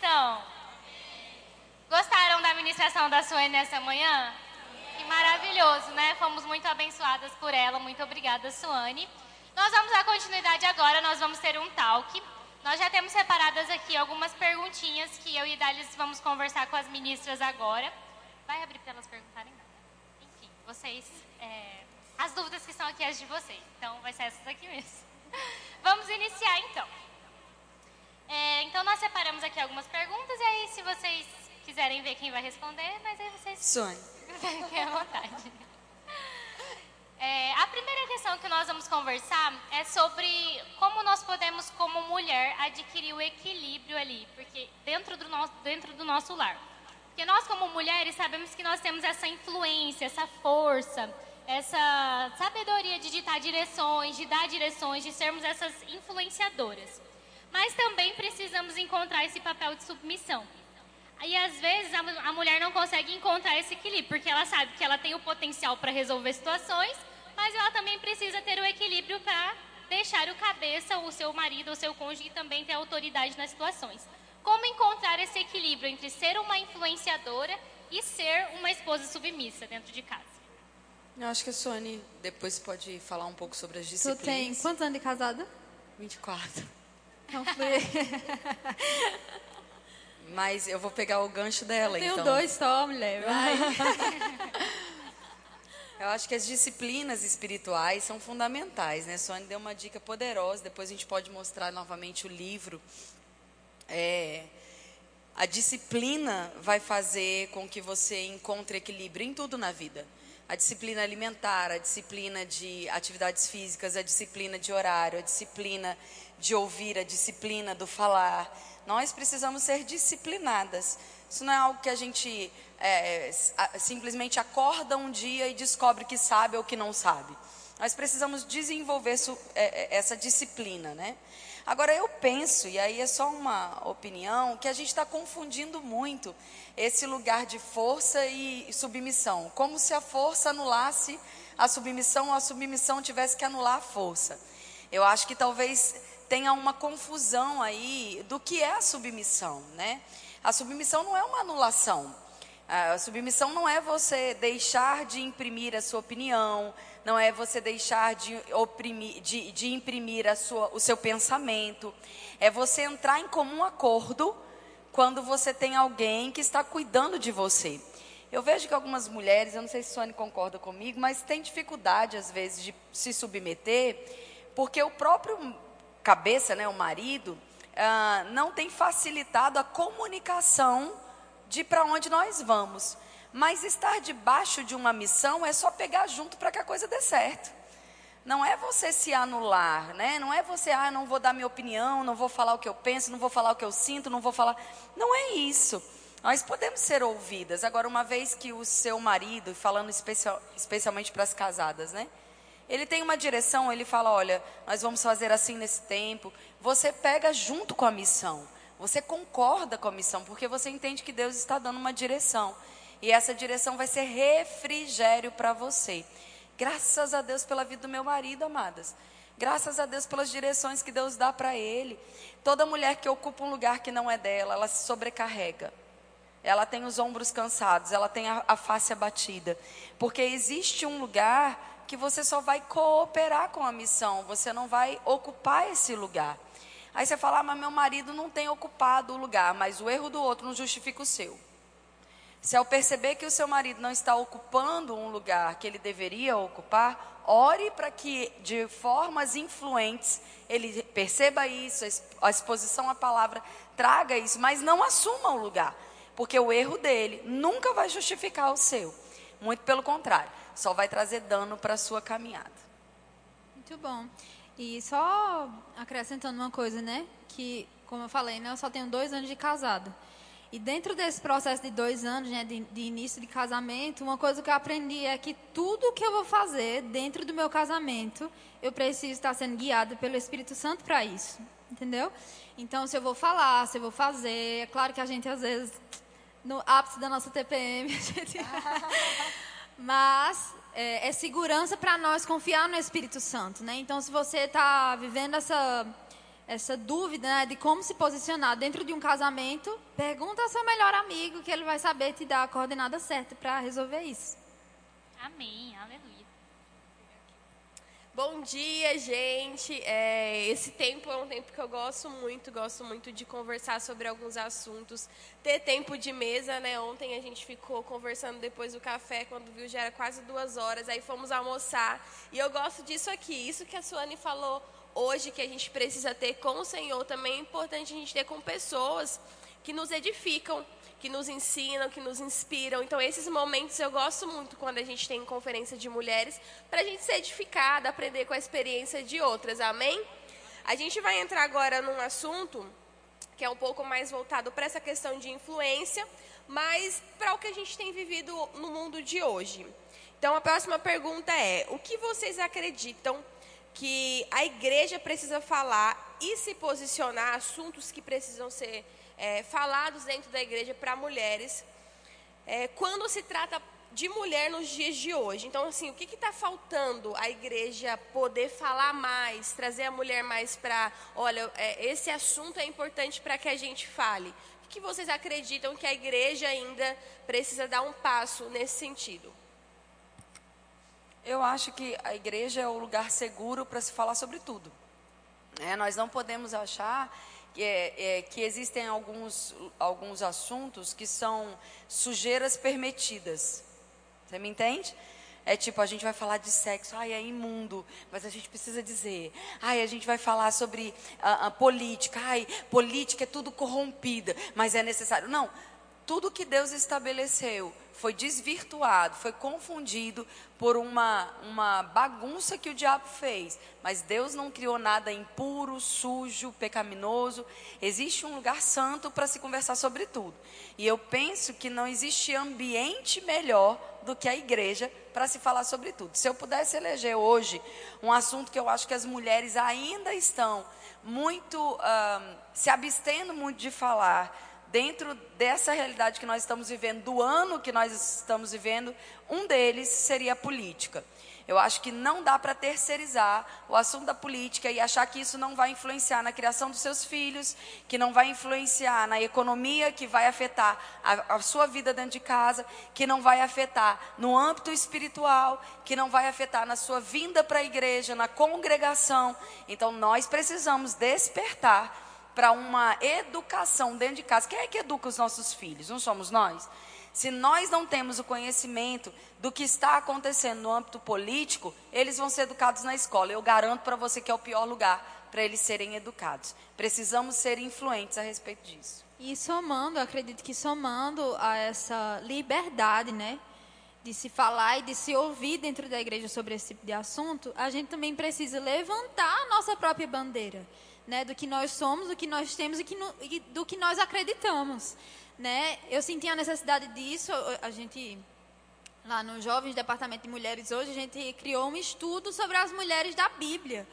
estão? Gostaram da ministração da Suene nessa manhã? Que maravilhoso, né? Fomos muito abençoadas por ela. Muito obrigada, Suane. Nós vamos dar continuidade agora, nós vamos ter um talk. Nós já temos separadas aqui algumas perguntinhas que eu e Dalis vamos conversar com as ministras agora. Vai abrir para elas perguntarem nada. Enfim, vocês. É, as dúvidas que estão aqui as de vocês. Então, vai ser essas aqui mesmo. Vamos iniciar então. É, então, nós separamos aqui algumas perguntas e aí, se vocês quiserem ver quem vai responder, mas aí vocês. Sonho. Fiquem à vontade. É, a primeira questão que nós vamos conversar é sobre como nós podemos, como mulher, adquirir o equilíbrio ali, porque dentro do nosso, dentro do nosso lar. Porque nós, como mulheres, sabemos que nós temos essa influência, essa força, essa sabedoria de ditar direções, de dar direções, de sermos essas influenciadoras. Mas também precisamos encontrar esse papel de submissão. E às vezes a, a mulher não consegue encontrar esse equilíbrio, porque ela sabe que ela tem o potencial para resolver situações, mas ela também precisa ter o equilíbrio para deixar o cabeça, o seu marido, o seu cônjuge também ter autoridade nas situações. Como encontrar esse equilíbrio entre ser uma influenciadora e ser uma esposa submissa dentro de casa? Eu acho que a Sônia depois pode falar um pouco sobre as disciplinas. Tu tem quantos anos de casada? 24. Não fui. Mas eu vou pegar o gancho dela, Tenho então. dois só, mulher. Vai. Eu acho que as disciplinas espirituais são fundamentais, né? Sônia deu uma dica poderosa, depois a gente pode mostrar novamente o livro. É, a disciplina vai fazer com que você encontre equilíbrio em tudo na vida. A disciplina alimentar, a disciplina de atividades físicas, a disciplina de horário, a disciplina de ouvir, a disciplina do falar. Nós precisamos ser disciplinadas. Isso não é algo que a gente é, simplesmente acorda um dia e descobre que sabe ou que não sabe. Nós precisamos desenvolver é, é, essa disciplina, né? Agora eu penso, e aí é só uma opinião, que a gente está confundindo muito esse lugar de força e submissão, como se a força anulasse a submissão ou a submissão tivesse que anular a força. Eu acho que talvez tenha uma confusão aí do que é a submissão, né? A submissão não é uma anulação. A submissão não é você deixar de imprimir a sua opinião, não é você deixar de, oprimir, de, de imprimir sua, o seu pensamento. É você entrar em comum acordo quando você tem alguém que está cuidando de você. Eu vejo que algumas mulheres, eu não sei se Sônia concorda comigo, mas tem dificuldade às vezes de se submeter, porque o próprio cabeça, né, o marido, ah, não tem facilitado a comunicação de para onde nós vamos. Mas estar debaixo de uma missão é só pegar junto para que a coisa dê certo. Não é você se anular, né? Não é você, ah, não vou dar minha opinião, não vou falar o que eu penso, não vou falar o que eu sinto, não vou falar. Não é isso. Nós podemos ser ouvidas. Agora, uma vez que o seu marido, falando especial, especialmente para as casadas, né? Ele tem uma direção, ele fala: olha, nós vamos fazer assim nesse tempo. Você pega junto com a missão. Você concorda com a missão, porque você entende que Deus está dando uma direção. E essa direção vai ser refrigério para você. Graças a Deus pela vida do meu marido, amadas. Graças a Deus pelas direções que Deus dá para ele. Toda mulher que ocupa um lugar que não é dela, ela se sobrecarrega. Ela tem os ombros cansados, ela tem a, a face abatida. Porque existe um lugar que você só vai cooperar com a missão, você não vai ocupar esse lugar. Aí você fala, ah, mas meu marido não tem ocupado o lugar, mas o erro do outro não justifica o seu. Se ao perceber que o seu marido não está ocupando um lugar que ele deveria ocupar, ore para que de formas influentes ele perceba isso, a exposição à palavra traga isso, mas não assuma o lugar, porque o erro dele nunca vai justificar o seu. Muito pelo contrário, só vai trazer dano para a sua caminhada. Muito bom. E só acrescentando uma coisa, né? Que, como eu falei, né? Eu só tenho dois anos de casada. E dentro desse processo de dois anos, né, de, de, início de casamento, uma coisa que eu aprendi é que tudo que eu vou fazer dentro do meu casamento, eu preciso estar sendo guiada pelo Espírito Santo para isso, entendeu? Então, se eu vou falar, se eu vou fazer, é claro que a gente às vezes no ápice da nossa TPM, a gente... mas é, é segurança para nós confiar no Espírito Santo, né? Então, se você está vivendo essa essa dúvida né, de como se posicionar dentro de um casamento, pergunta ao seu melhor amigo que ele vai saber te dar a coordenada certa para resolver isso. Amém, aleluia. Bom dia, gente. É, esse tempo é um tempo que eu gosto muito, gosto muito de conversar sobre alguns assuntos, ter tempo de mesa, né? Ontem a gente ficou conversando depois do café, quando viu já era quase duas horas, aí fomos almoçar. E eu gosto disso aqui, isso que a Suane falou hoje, que a gente precisa ter com o Senhor, também é importante a gente ter com pessoas que nos edificam, que nos ensinam, que nos inspiram. Então, esses momentos eu gosto muito quando a gente tem conferência de mulheres, para a gente ser edificada, aprender com a experiência de outras. Amém? A gente vai entrar agora num assunto que é um pouco mais voltado para essa questão de influência, mas para o que a gente tem vivido no mundo de hoje. Então, a próxima pergunta é: o que vocês acreditam que a igreja precisa falar e se posicionar, assuntos que precisam ser é, falados dentro da igreja para mulheres, é, quando se trata de mulher nos dias de hoje. Então, assim, o que está faltando a igreja poder falar mais, trazer a mulher mais para, olha, é, esse assunto é importante para que a gente fale. O que vocês acreditam que a igreja ainda precisa dar um passo nesse sentido? Eu acho que a igreja é o lugar seguro para se falar sobre tudo. É, nós não podemos achar que, é, é, que existem alguns, alguns assuntos que são sujeiras permitidas. Você me entende? É tipo, a gente vai falar de sexo, ai, é imundo, mas a gente precisa dizer. Ai, a gente vai falar sobre a, a política, ai, política é tudo corrompida, mas é necessário. Não, tudo que Deus estabeleceu foi desvirtuado, foi confundido por uma, uma bagunça que o diabo fez. Mas Deus não criou nada impuro, sujo, pecaminoso. Existe um lugar santo para se conversar sobre tudo. E eu penso que não existe ambiente melhor do que a igreja para se falar sobre tudo. Se eu pudesse eleger hoje um assunto que eu acho que as mulheres ainda estão muito uh, se abstendo muito de falar dentro dessa realidade que nós estamos vivendo, do ano que nós estamos vivendo, um deles seria a política. Eu acho que não dá para terceirizar o assunto da política e achar que isso não vai influenciar na criação dos seus filhos, que não vai influenciar na economia, que vai afetar a, a sua vida dentro de casa, que não vai afetar no âmbito espiritual, que não vai afetar na sua vinda para a igreja, na congregação. Então nós precisamos despertar para uma educação dentro de casa. Quem é que educa os nossos filhos? Não somos nós? Se nós não temos o conhecimento do que está acontecendo no âmbito político, eles vão ser educados na escola. Eu garanto para você que é o pior lugar para eles serem educados. Precisamos ser influentes a respeito disso. E somando, acredito que somando a essa liberdade, né, de se falar e de se ouvir dentro da igreja sobre esse tipo de assunto, a gente também precisa levantar a nossa própria bandeira né, do que nós somos, do que nós temos e, que no, e do que nós acreditamos. Né? Eu senti a necessidade disso, a gente lá no Jovens Departamento de Mulheres hoje, a gente criou um estudo sobre as mulheres da Bíblia.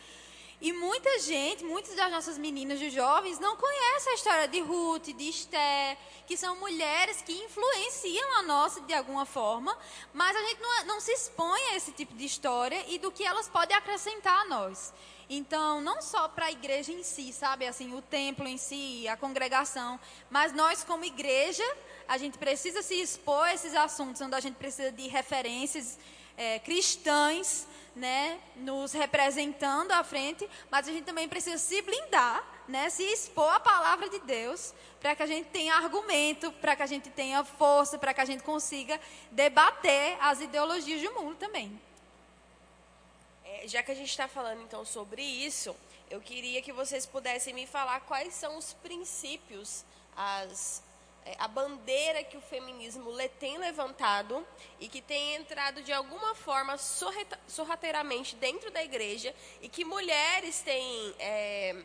E muita gente, muitas das nossas meninas de jovens não conhecem a história de Ruth, de Esther, que são mulheres que influenciam a nossa de alguma forma, mas a gente não, não se expõe a esse tipo de história e do que elas podem acrescentar a nós. Então, não só para a igreja em si, sabe, assim, o templo em si, a congregação, mas nós como igreja, a gente precisa se expor a esses assuntos, onde a gente precisa de referências é, cristãs, né, nos representando à frente, mas a gente também precisa se blindar, né, se expor à palavra de Deus, para que a gente tenha argumento, para que a gente tenha força, para que a gente consiga debater as ideologias do mundo também. Já que a gente está falando então sobre isso, eu queria que vocês pudessem me falar quais são os princípios, as, é, a bandeira que o feminismo tem levantado e que tem entrado de alguma forma sorrateiramente dentro da igreja e que mulheres têm é,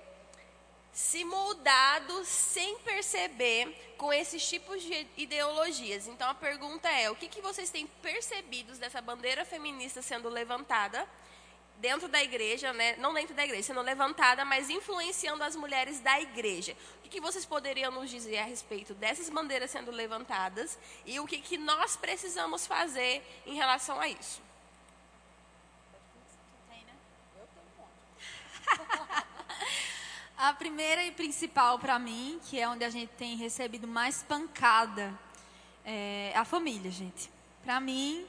se moldado sem perceber com esses tipos de ideologias. Então a pergunta é: o que, que vocês têm percebido dessa bandeira feminista sendo levantada? Dentro da igreja, né, não dentro da igreja, sendo levantada, mas influenciando as mulheres da igreja. O que, que vocês poderiam nos dizer a respeito dessas bandeiras sendo levantadas e o que, que nós precisamos fazer em relação a isso? A primeira e principal para mim, que é onde a gente tem recebido mais pancada, é a família, gente. Para mim,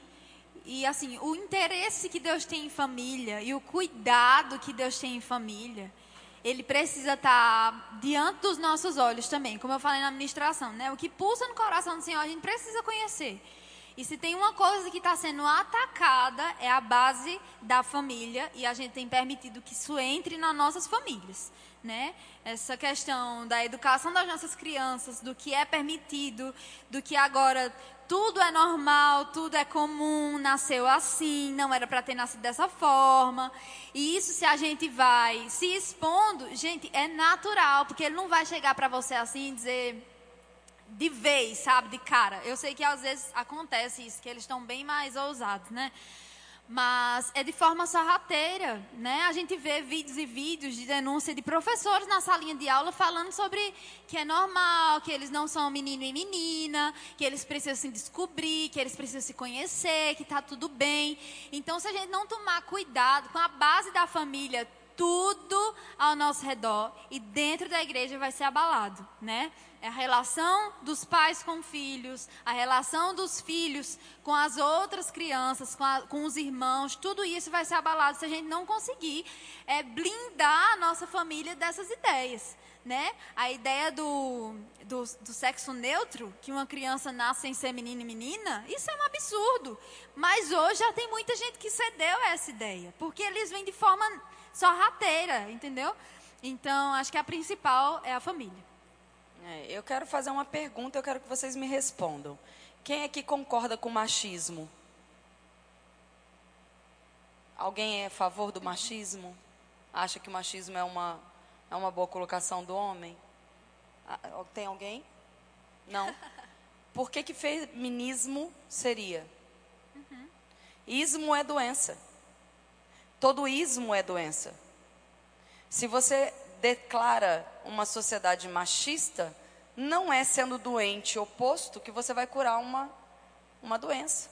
e assim, o interesse que Deus tem em família e o cuidado que Deus tem em família, ele precisa estar tá diante dos nossos olhos também, como eu falei na administração, né? O que pulsa no coração do Senhor, a gente precisa conhecer. E se tem uma coisa que está sendo atacada, é a base da família, e a gente tem permitido que isso entre nas nossas famílias né? Essa questão da educação das nossas crianças, do que é permitido, do que agora tudo é normal, tudo é comum, nasceu assim, não era para ter nascido dessa forma. E isso se a gente vai se expondo, gente, é natural, porque ele não vai chegar para você assim e dizer de vez, sabe, de cara. Eu sei que às vezes acontece isso, que eles estão bem mais ousados, né? Mas é de forma sorrateira, né? A gente vê vídeos e vídeos de denúncia de professores na salinha de aula falando sobre que é normal, que eles não são menino e menina, que eles precisam se descobrir, que eles precisam se conhecer, que está tudo bem. Então, se a gente não tomar cuidado com a base da família, tudo ao nosso redor e dentro da igreja vai ser abalado, né? É a relação dos pais com filhos, a relação dos filhos com as outras crianças, com, a, com, os irmãos, tudo isso vai ser abalado se a gente não conseguir é, blindar a nossa família dessas ideias. Né? A ideia do, do, do, sexo neutro, que uma criança nasce sem ser menino e menina, isso é um absurdo. Mas hoje já tem muita gente que cedeu a essa ideia, porque eles vêm de forma sorrateira, entendeu? Então, acho que a principal é a família. É, eu quero fazer uma pergunta, eu quero que vocês me respondam. Quem é que concorda com o machismo? Alguém é a favor do machismo? Acha que o machismo é uma, é uma boa colocação do homem? Ah, tem alguém? Não? Por que, que feminismo seria? Uhum. Ismo é doença. Todo ismo é doença. Se você declara uma sociedade machista, não é sendo doente oposto que você vai curar uma, uma doença.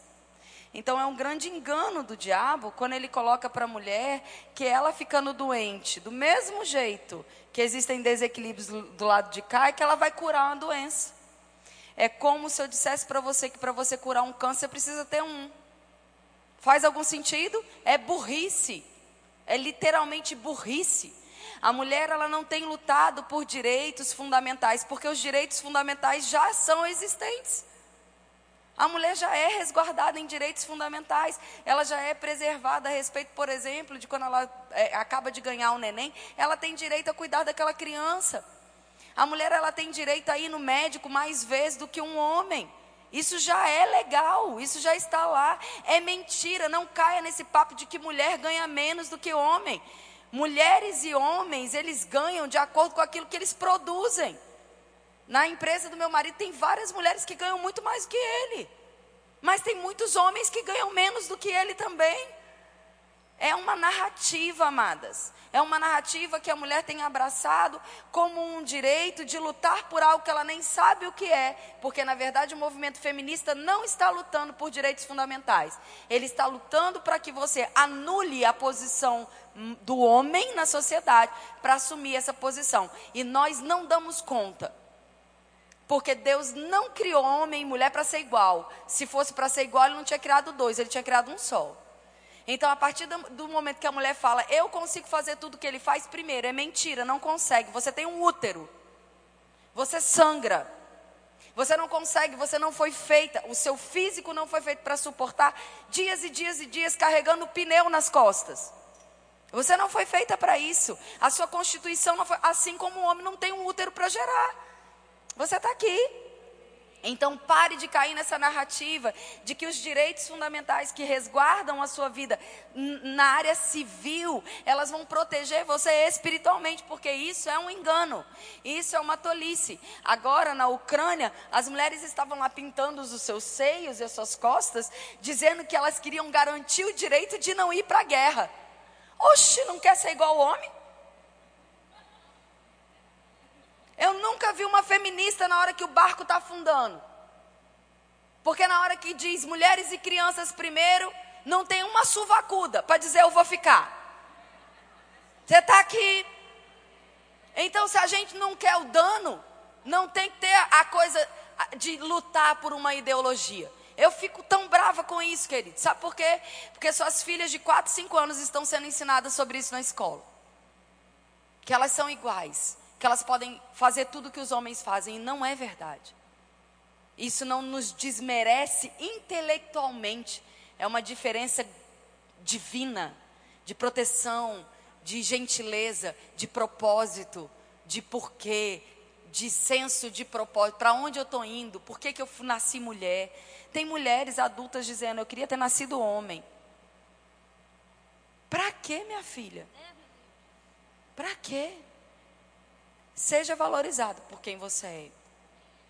Então é um grande engano do diabo quando ele coloca para a mulher que ela ficando doente, do mesmo jeito que existem desequilíbrios do, do lado de cá, é que ela vai curar uma doença. É como se eu dissesse para você que para você curar um câncer precisa ter um. Faz algum sentido? É burrice. É literalmente burrice. A mulher ela não tem lutado por direitos fundamentais, porque os direitos fundamentais já são existentes. A mulher já é resguardada em direitos fundamentais, ela já é preservada a respeito, por exemplo, de quando ela é, acaba de ganhar um neném, ela tem direito a cuidar daquela criança. A mulher ela tem direito a ir no médico mais vezes do que um homem. Isso já é legal, isso já está lá. É mentira, não caia nesse papo de que mulher ganha menos do que homem. Mulheres e homens, eles ganham de acordo com aquilo que eles produzem. Na empresa do meu marido tem várias mulheres que ganham muito mais do que ele. Mas tem muitos homens que ganham menos do que ele também. É uma narrativa, amadas. É uma narrativa que a mulher tem abraçado como um direito de lutar por algo que ela nem sabe o que é, porque na verdade o movimento feminista não está lutando por direitos fundamentais. Ele está lutando para que você anule a posição do homem na sociedade para assumir essa posição. E nós não damos conta. Porque Deus não criou homem e mulher para ser igual. Se fosse para ser igual, ele não tinha criado dois, ele tinha criado um só. Então, a partir do, do, momento que a mulher fala, eu consigo fazer tudo que ele faz, primeiro, é mentira, não consegue. Você tem um útero. Você sangra. Você não consegue, você não foi feita, o seu físico não foi feito para suportar dias e dias e dias carregando pneu nas costas. Você não foi feita para isso. A sua constituição não foi. Assim como o homem não tem um útero para gerar. Você está aqui. Então pare de cair nessa narrativa de que os direitos fundamentais que resguardam a sua vida na área civil, elas vão proteger você espiritualmente, porque isso é um engano. Isso é uma tolice. Agora na Ucrânia, as mulheres estavam lá pintando os seus seios e as suas costas, dizendo que elas queriam garantir o direito de não ir para a guerra. Oxe, não quer ser igual ao homem? Eu nunca vi uma feminista na hora que o barco está afundando. Porque na hora que diz mulheres e crianças primeiro, não tem uma suvacuda para dizer eu vou ficar. Você está aqui. Então, se a gente não quer o dano, não tem que ter a coisa de lutar por uma ideologia. Eu fico tão brava com isso, querido. Sabe por quê? Porque suas filhas de 4, 5 anos estão sendo ensinadas sobre isso na escola. Que elas são iguais, que elas podem fazer tudo que os homens fazem, e não é verdade. Isso não nos desmerece intelectualmente, é uma diferença divina, de proteção, de gentileza, de propósito, de porquê, de senso de propósito, para onde eu estou indo, por que, que eu nasci mulher. Tem mulheres adultas dizendo, eu queria ter nascido homem. Para quê, minha filha? Para quê? Seja valorizado por quem você é.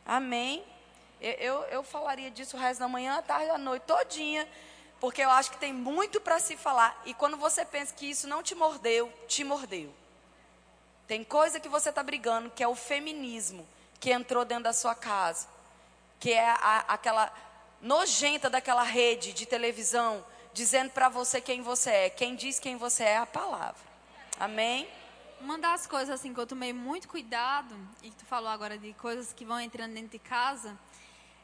Amém? Eu, eu, eu falaria disso o resto da manhã, à tarde, à noite, todinha, porque eu acho que tem muito para se falar. E quando você pensa que isso não te mordeu, te mordeu. Tem coisa que você está brigando, que é o feminismo, que entrou dentro da sua casa. Que é a, aquela nojenta daquela rede de televisão, dizendo para você quem você é. Quem diz quem você é é a palavra. Amém? Uma das coisas assim que eu tomei muito cuidado, e tu falou agora de coisas que vão entrando dentro de casa,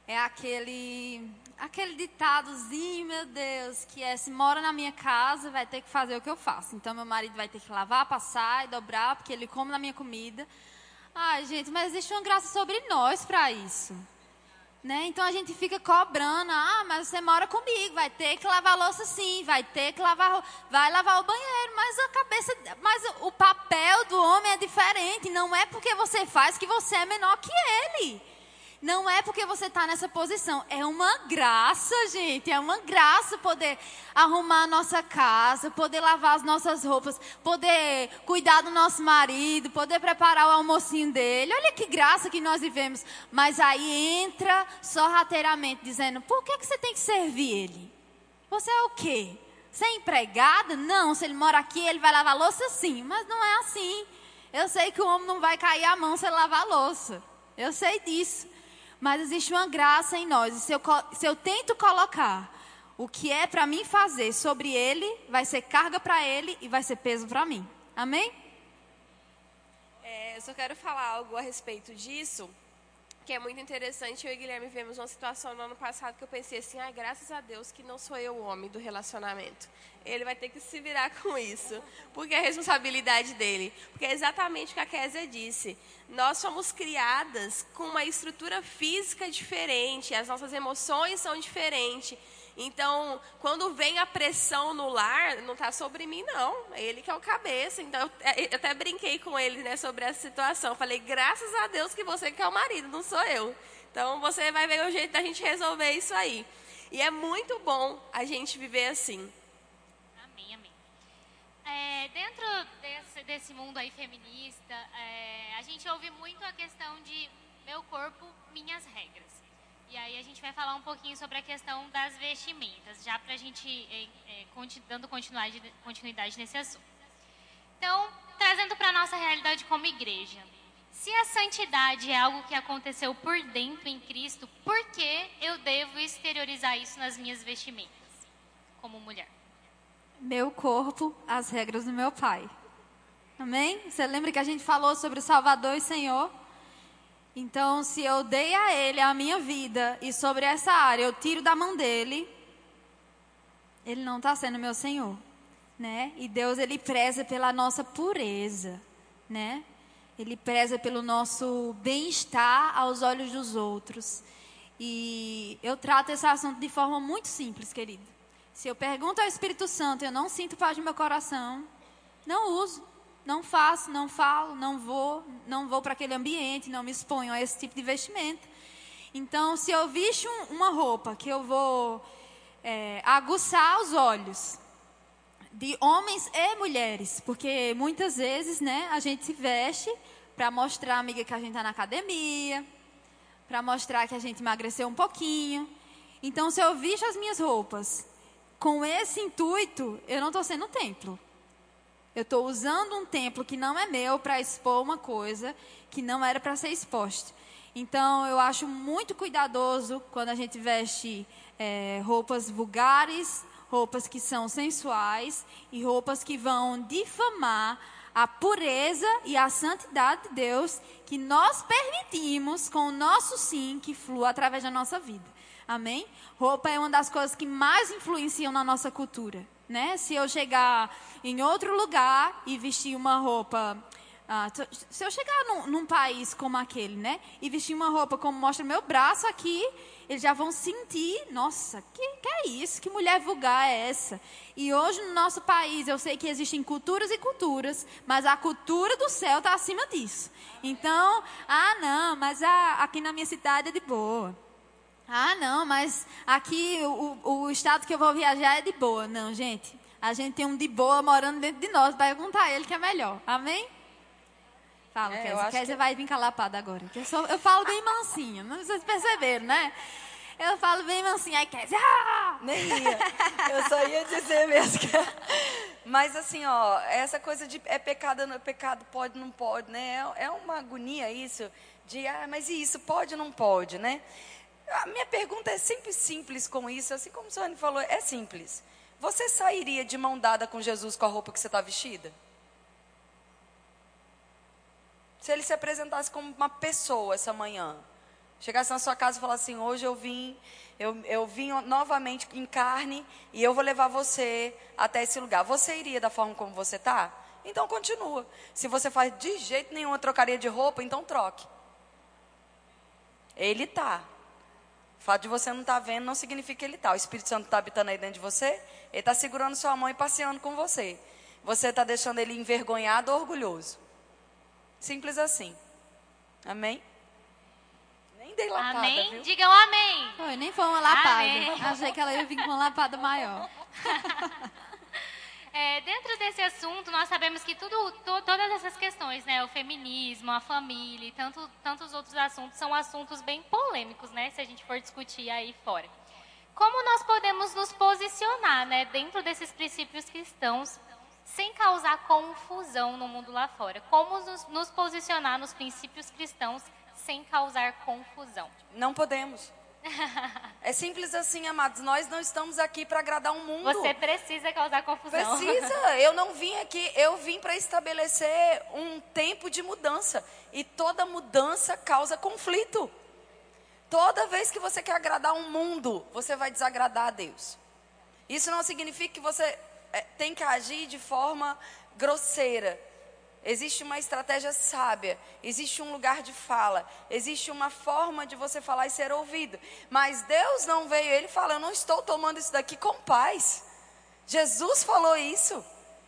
é aquele aquele ditadozinho, meu Deus, que é se mora na minha casa, vai ter que fazer o que eu faço. Então meu marido vai ter que lavar, passar e dobrar, porque ele come na minha comida. Ai, gente, mas existe uma graça sobre nós para isso. Né? Então a gente fica cobrando, ah, mas você mora comigo, vai ter que lavar louça sim, vai ter que lavar, vai lavar o banheiro, mas a cabeça, mas o papel do homem é diferente, não é porque você faz que você é menor que ele. Não é porque você está nessa posição. É uma graça, gente. É uma graça poder arrumar a nossa casa, poder lavar as nossas roupas, poder cuidar do nosso marido, poder preparar o almocinho dele. Olha que graça que nós vivemos. Mas aí entra sorrateiramente dizendo: por que, que você tem que servir ele? Você é o quê? Você é empregada? Não, se ele mora aqui, ele vai lavar louça sim. Mas não é assim. Eu sei que o homem não vai cair a mão se ele lavar louça. Eu sei disso. Mas existe uma graça em nós. E se eu, se eu tento colocar o que é para mim fazer sobre ele, vai ser carga para ele e vai ser peso para mim. Amém? É, eu só quero falar algo a respeito disso que é muito interessante. Eu e Guilherme vivemos uma situação no ano passado que eu pensei assim: ah, graças a Deus que não sou eu o homem do relacionamento. Ele vai ter que se virar com isso, porque é responsabilidade dele. Porque é exatamente o que a Kézia disse. Nós somos criadas com uma estrutura física diferente, as nossas emoções são diferentes. Então, quando vem a pressão no lar, não está sobre mim, não. É ele que é o cabeça. Então, eu, eu até brinquei com ele né, sobre essa situação. Falei, graças a Deus que você que é o marido, não sou eu. Então, você vai ver o jeito da gente resolver isso aí. E é muito bom a gente viver assim. Amém, amém. É, dentro desse, desse, mundo aí feminista, é, a gente ouve muito a questão de meu corpo, minhas regras. E aí a gente vai falar um pouquinho sobre a questão das vestimentas, já para a gente é, é, dando continuidade, nesse assunto. Então, trazendo para a nossa realidade como igreja. Se a santidade é algo que aconteceu por dentro em Cristo, por que eu devo exteriorizar isso nas minhas vestimentas, como mulher? Meu corpo, as regras do meu pai. Amém? Você lembra que a gente falou sobre o Salvador e Senhor? Então, se eu dei a ele a minha vida e sobre essa área eu tiro da mão dele, ele não está sendo meu Senhor, né? E Deus ele preza pela nossa pureza, né? Ele preza pelo nosso bem-estar aos olhos dos outros. E eu trato esse assunto de forma muito simples, querido. Se eu pergunto ao Espírito Santo, eu não sinto paz no meu coração, não uso não faço, não falo, não vou, não vou para aquele ambiente, não me exponho a esse tipo de vestimento. Então, se eu visto uma roupa que eu vou é, aguçar os olhos de homens e mulheres, porque muitas vezes, né, a gente se veste para mostrar, amiga, que a gente está na academia, para mostrar que a gente emagreceu um pouquinho. Então, se eu visto as minhas roupas com esse intuito, eu não estou sendo templo. Eu estou usando um templo que não é meu para expor uma coisa que não era para ser exposta. Então, eu acho muito cuidadoso quando a gente veste é, roupas vulgares, roupas que são sensuais e roupas que vão difamar a pureza e a santidade de Deus que nós permitimos com o nosso sim que flua através da nossa vida. Amém? Roupa é uma das coisas que mais influenciam na nossa cultura. Né? Se eu chegar em outro lugar e vestir uma roupa ah, se eu chegar num, num, país como aquele, né, e vestir uma roupa como mostra meu braço aqui, eles já vão sentir, nossa, que, que é isso? Que mulher vulgar é essa? E hoje no nosso país, eu sei que existem culturas e culturas, mas a cultura do céu está acima disso. Então, ah, não, mas a, aqui na minha cidade é de boa. Ah, não, mas aqui o, o estado que eu vou viajar é de boa. Não, gente, a gente tem um de boa morando dentro de nós. Vai perguntar a ele que é melhor. Amém? Fala, é, Kézia. Kézia que... vai vir calapada agora. Eu, sou, eu falo bem mansinho, não vocês perceberam, né? Eu falo bem mansinho, aí Kézia... Ah! Nem ia. Eu só ia dizer mesmo que... Mas assim, ó, essa coisa de é pecado, não é pecado, pode, não pode, né? É, é uma agonia isso de, ah, mas e isso, pode, não pode, né? A minha pergunta é sempre simples com isso, assim como o Sônia falou, é simples. Você sairia de mão dada com Jesus com a roupa que você está vestida? Se ele se apresentasse como uma pessoa essa manhã, chegasse na sua casa e falasse assim: hoje eu vim, eu, eu vim novamente em carne e eu vou levar você até esse lugar. Você iria da forma como você está? Então continua. Se você faz de jeito nenhum trocaria de roupa, então troque. Ele está. O fato de você não estar tá vendo não significa que ele está. O Espírito Santo está habitando aí dentro de você. Ele está segurando sua mão e passeando com você. Você está deixando ele envergonhado ou orgulhoso. Simples assim. Amém? Nem dei lapada, Amém? Viu? Digam amém. Foi, nem foi uma lapada. Amém. Achei que ela ia vir com uma lapada maior. É, dentro desse assunto, nós sabemos que tudo, to, todas essas questões, né, o feminismo, a família e tanto, tantos outros assuntos, são assuntos bem polêmicos, né, se a gente for discutir aí fora. Como nós podemos nos posicionar, né, dentro desses princípios cristãos sem causar confusão no mundo lá fora. Como nos, nos posicionar nos princípios cristãos sem causar confusão? Não podemos. É simples assim, amados. Nós não estamos aqui para agradar o um mundo. Você precisa causar confusão. Precisa. Eu não vim aqui, eu vim para estabelecer um tempo de mudança. E toda mudança causa conflito. Toda vez que você quer agradar um mundo, você vai desagradar a Deus. Isso não significa que você é, tem que agir de forma grosseira. Existe uma estratégia sábia, existe um lugar de fala, existe uma forma de você falar e ser ouvido. Mas Deus não veio, ele fala: Eu não estou tomando isso daqui com paz. Jesus falou isso.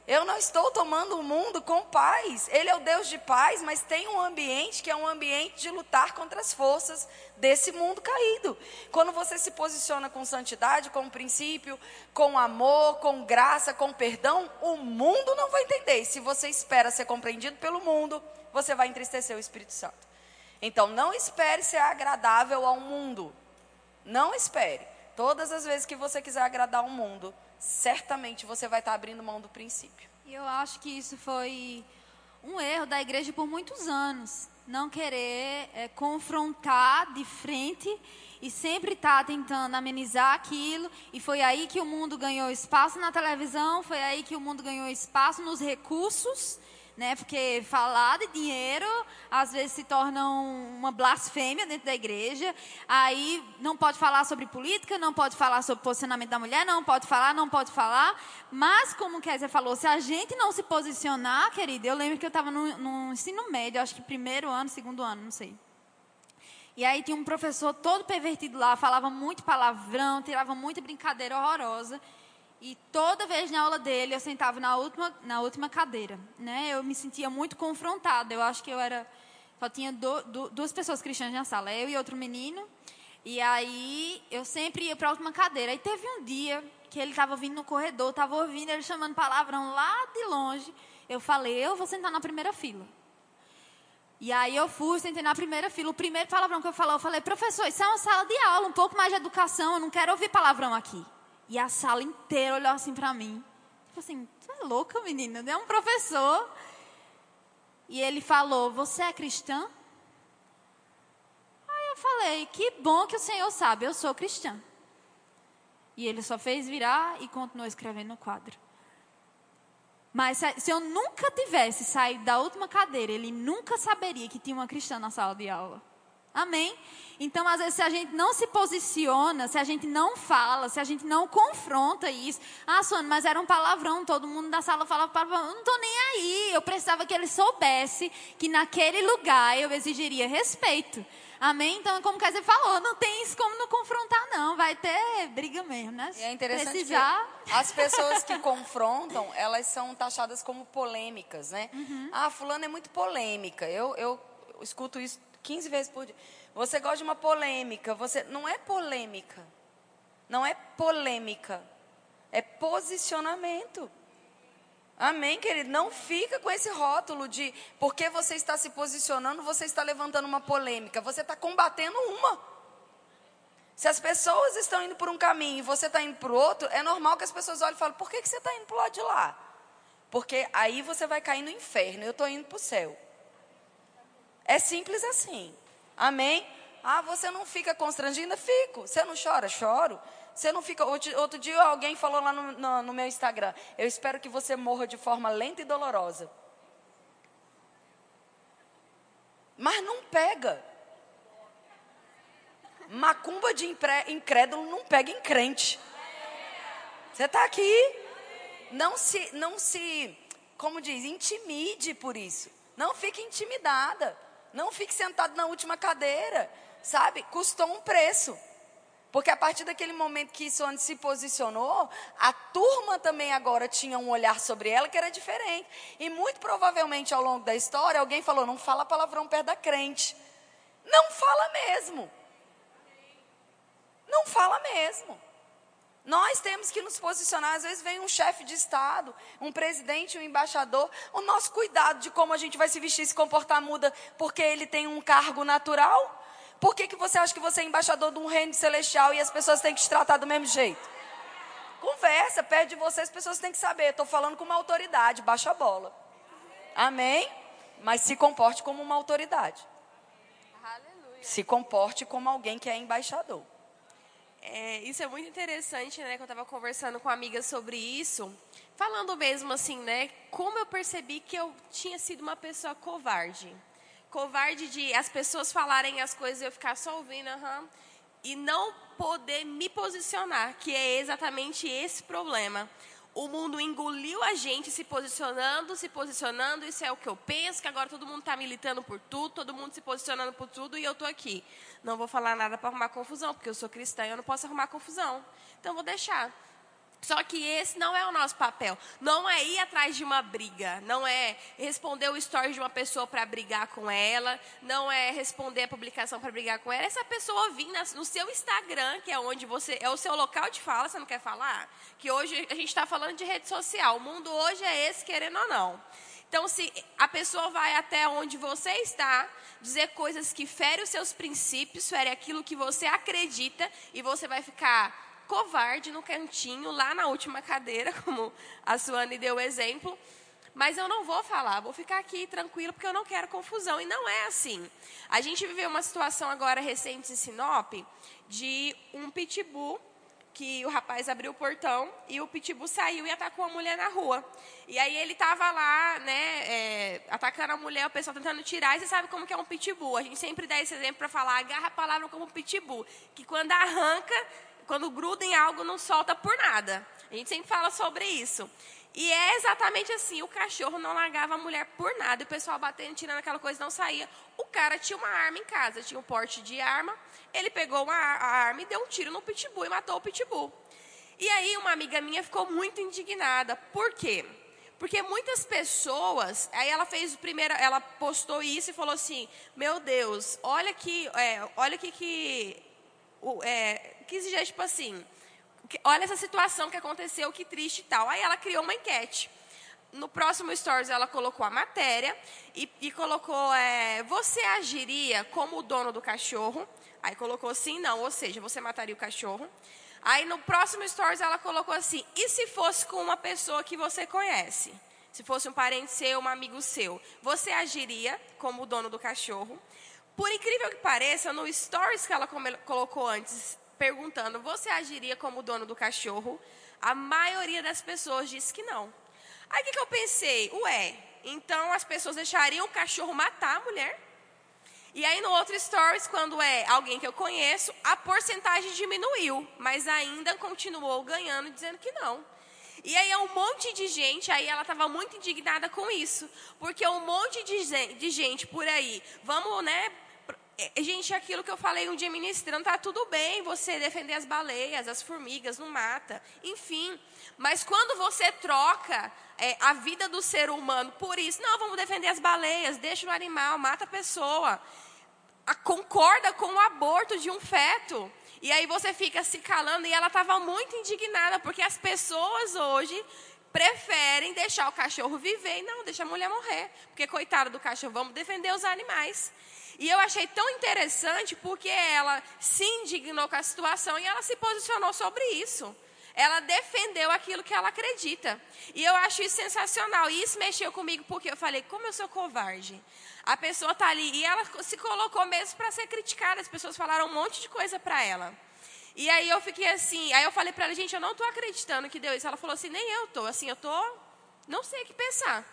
Eu não estou tomando o mundo com paz. Ele é o Deus de paz, mas tem um ambiente que é um ambiente de lutar contra as forças desse mundo caído. Quando você se posiciona com santidade, com princípio, com amor, com graça, com perdão, o mundo não vai entender. Se você espera ser compreendido pelo mundo, você vai entristecer o Espírito Santo. Então, não espere ser agradável ao mundo. Não espere. Todas as vezes que você quiser agradar o mundo, certamente você vai estar abrindo mão do princípio. E eu acho que isso foi um erro da igreja por muitos anos. Não querer é, confrontar de frente e sempre estar tá tentando amenizar aquilo. E foi aí que o mundo ganhou espaço na televisão, foi aí que o mundo ganhou espaço nos recursos né? Porque falar de dinheiro às vezes se torna uma blasfêmia dentro da igreja. Aí não pode falar sobre política, não pode falar sobre posicionamento da mulher, não pode falar, não pode falar. Mas como o Kézia falou, se a gente não se posicionar, querida, eu lembro que eu estava no, no ensino médio, acho que primeiro ano, segundo ano, não sei. E aí tinha um professor todo pervertido lá, falava muito palavrão, tirava muita brincadeira horrorosa. E toda vez na aula dele eu sentava na última, na última cadeira. Né? Eu me sentia muito confrontada. Eu acho que eu era. Só tinha do, do, duas pessoas cristãs na sala, eu e outro menino. E aí eu sempre ia para a última cadeira. Aí teve um dia que ele estava vindo no corredor, estava ouvindo ele chamando palavrão lá de longe. Eu falei, eu vou sentar na primeira fila. E aí eu fui, sentei na primeira fila. O primeiro palavrão que eu falei, eu falei, professor, isso é uma sala de aula, um pouco mais de educação, eu não quero ouvir palavrão aqui. E a sala inteira olhou assim para mim. Tipo assim, tu é louca, menina? É um professor. E ele falou: Você é cristã? Aí eu falei: Que bom que o Senhor sabe, eu sou cristã. E ele só fez virar e continuou escrevendo no quadro. Mas se, eu nunca tivesse saído da última cadeira, ele nunca saberia que tinha uma cristã na sala de aula. Amém? Então, às vezes, se a gente não se posiciona, se a gente não fala, se a gente não confronta isso. Ah, Suana, mas era um palavrão, todo mundo da sala falava palavrão. Eu não estou nem aí. Eu precisava que ele soubesse que naquele lugar eu exigiria respeito. Amém? Então, como Kaiser falou, não tem isso como não confrontar, não. Vai ter briga mesmo, né? E é interessante Precisar... as pessoas que confrontam, elas são taxadas como polêmicas, né? Uhum. Ah, fulano é muito polêmica. Eu, eu escuto isso 15 vezes por dia. Você gosta de uma polêmica. Você não é polêmica. Não é polêmica. É posicionamento. Amém, querido? Não fica com esse rótulo de porque você está se posicionando, você está levantando uma polêmica. Você está combatendo uma. Se as pessoas estão indo por um caminho e você está indo para o outro, é normal que as pessoas olhem e falem: por que, que você está indo para o lado de lá? Porque aí você vai cair no inferno, eu estou indo para o céu. É simples assim. Amém? Ah, você não fica constrangida? Fico. Você não chora? Choro. Você não fica. Outro dia alguém falou lá no, no, no meu Instagram: Eu espero que você morra de forma lenta e dolorosa. Mas não pega. Macumba de incrédulo não pega em crente. Você está aqui. Não se, não se, como diz, intimide por isso. Não fique intimidada. Não fique sentado na última cadeira. Sabe? Custou um preço. Porque a partir daquele momento que Sônia se posicionou, a turma também agora tinha um olhar sobre ela que era diferente. E muito provavelmente ao longo da história, alguém falou: não fala palavrão perto da crente. Não fala mesmo. Não fala mesmo. Nós temos que nos posicionar. Às vezes vem um chefe de Estado, um presidente, um embaixador. O nosso cuidado de como a gente vai se vestir e se comportar muda porque ele tem um cargo natural. Por que, que você acha que você é embaixador de um reino celestial e as pessoas têm que te tratar do mesmo jeito? Conversa, perto de você, as pessoas têm que saber. Estou falando com uma autoridade, baixa a bola. Amém? Mas se comporte como uma autoridade. Aleluia. Se comporte como alguém que é embaixador. É, isso é muito interessante, né? Que eu estava conversando com amigas sobre isso, falando mesmo assim, né? Como eu percebi que eu tinha sido uma pessoa covarde covarde de as pessoas falarem as coisas e eu ficar só ouvindo, uhum, e não poder me posicionar, que é exatamente esse problema. O mundo engoliu a gente se posicionando, se posicionando, isso é o que eu penso, que agora todo mundo está militando por tudo, todo mundo se posicionando por tudo e eu estou aqui. Não vou falar nada para arrumar confusão, porque eu sou cristã e eu não posso arrumar confusão. Então vou deixar. Só que esse não é o nosso papel. Não é ir atrás de uma briga. Não é responder o story de uma pessoa para brigar com ela. Não é responder a publicação para brigar com ela. Essa pessoa vir no seu Instagram, que é onde você. É o seu local de fala, você não quer falar? Que hoje a gente está falando de rede social. O mundo hoje é esse, querendo ou não. Então, se a pessoa vai até onde você está, dizer coisas que ferem os seus princípios, ferem aquilo que você acredita, e você vai ficar covarde no cantinho, lá na última cadeira, como a Suane deu o exemplo. Mas eu não vou falar, vou ficar aqui tranquilo porque eu não quero confusão. E não é assim. A gente viveu uma situação agora recente em Sinop de um pitbull que o rapaz abriu o portão e o pitbull saiu e atacou a mulher na rua. E aí ele estava lá, né, é, atacando a mulher, o pessoal tentando tirar. E você sabe como que é um pitbull? A gente sempre dá esse exemplo para falar, agarra a palavra como pitbull, que quando arranca quando gruda em algo, não solta por nada. A gente sempre fala sobre isso. E é exatamente assim: o cachorro não largava a mulher por nada, o pessoal batendo, tirando aquela coisa, não saía. O cara tinha uma arma em casa, tinha um porte de arma. Ele pegou uma, a arma e deu um tiro no pitbull e matou o pitbull. E aí, uma amiga minha ficou muito indignada. Por quê? Porque muitas pessoas, aí ela fez o primeiro, ela postou isso e falou assim: Meu Deus, olha que, é, olha que, que o, é, dizer, tipo assim, olha essa situação que aconteceu, que triste e tal. Aí ela criou uma enquete. No próximo Stories ela colocou a matéria e, e colocou, é, você agiria como o dono do cachorro? Aí colocou sim, não, ou seja, você mataria o cachorro. Aí no próximo Stories ela colocou assim, e se fosse com uma pessoa que você conhece? Se fosse um parente seu, um amigo seu, você agiria como o dono do cachorro? Por incrível que pareça, no Stories que ela colocou antes, perguntando: você agiria como dono do cachorro? A maioria das pessoas disse que não. Aí o que, que eu pensei? Ué, então as pessoas deixariam o cachorro matar a mulher? E aí no outro stories, quando é alguém que eu conheço, a porcentagem diminuiu, mas ainda continuou ganhando, dizendo que não. E aí é um monte de gente, aí ela estava muito indignada com isso, porque um monte de gente por aí, vamos, né, gente, aquilo que eu falei um dia ministrando, tá tudo bem você defender as baleias, as formigas, não mata, enfim. Mas quando você troca é, a vida do ser humano por isso, não, vamos defender as baleias, deixa o animal, mata a pessoa, a, concorda com o aborto de um feto. E aí você fica se calando e ela estava muito indignada, porque as pessoas hoje preferem deixar o cachorro viver e não, deixa a mulher morrer. Porque, coitado do cachorro, vamos defender os animais. E eu achei tão interessante porque ela se indignou com a situação e ela se posicionou sobre isso. Ela defendeu aquilo que ela acredita. E eu acho isso sensacional. E isso mexeu comigo porque eu falei, como eu sou covarde. A pessoa está ali e ela se colocou mesmo para ser criticada. As pessoas falaram um monte de coisa para ela. E aí eu fiquei assim, aí eu falei para ela, gente, eu não estou acreditando que deu isso. Ela falou assim, nem eu estou. Assim, eu estou, não sei o que pensar.